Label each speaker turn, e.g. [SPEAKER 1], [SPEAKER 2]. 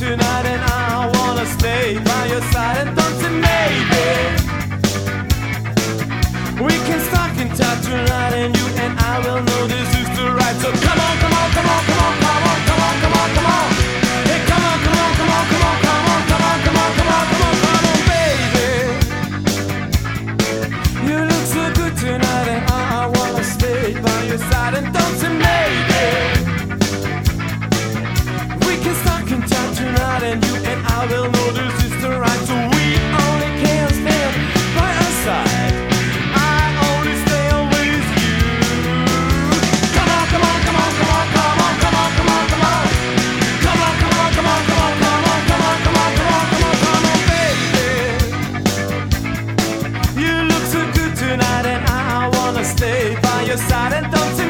[SPEAKER 1] tonight and I wanna stay by your side and don't say maybe. We can start in touch tonight and you and I will. your side and don't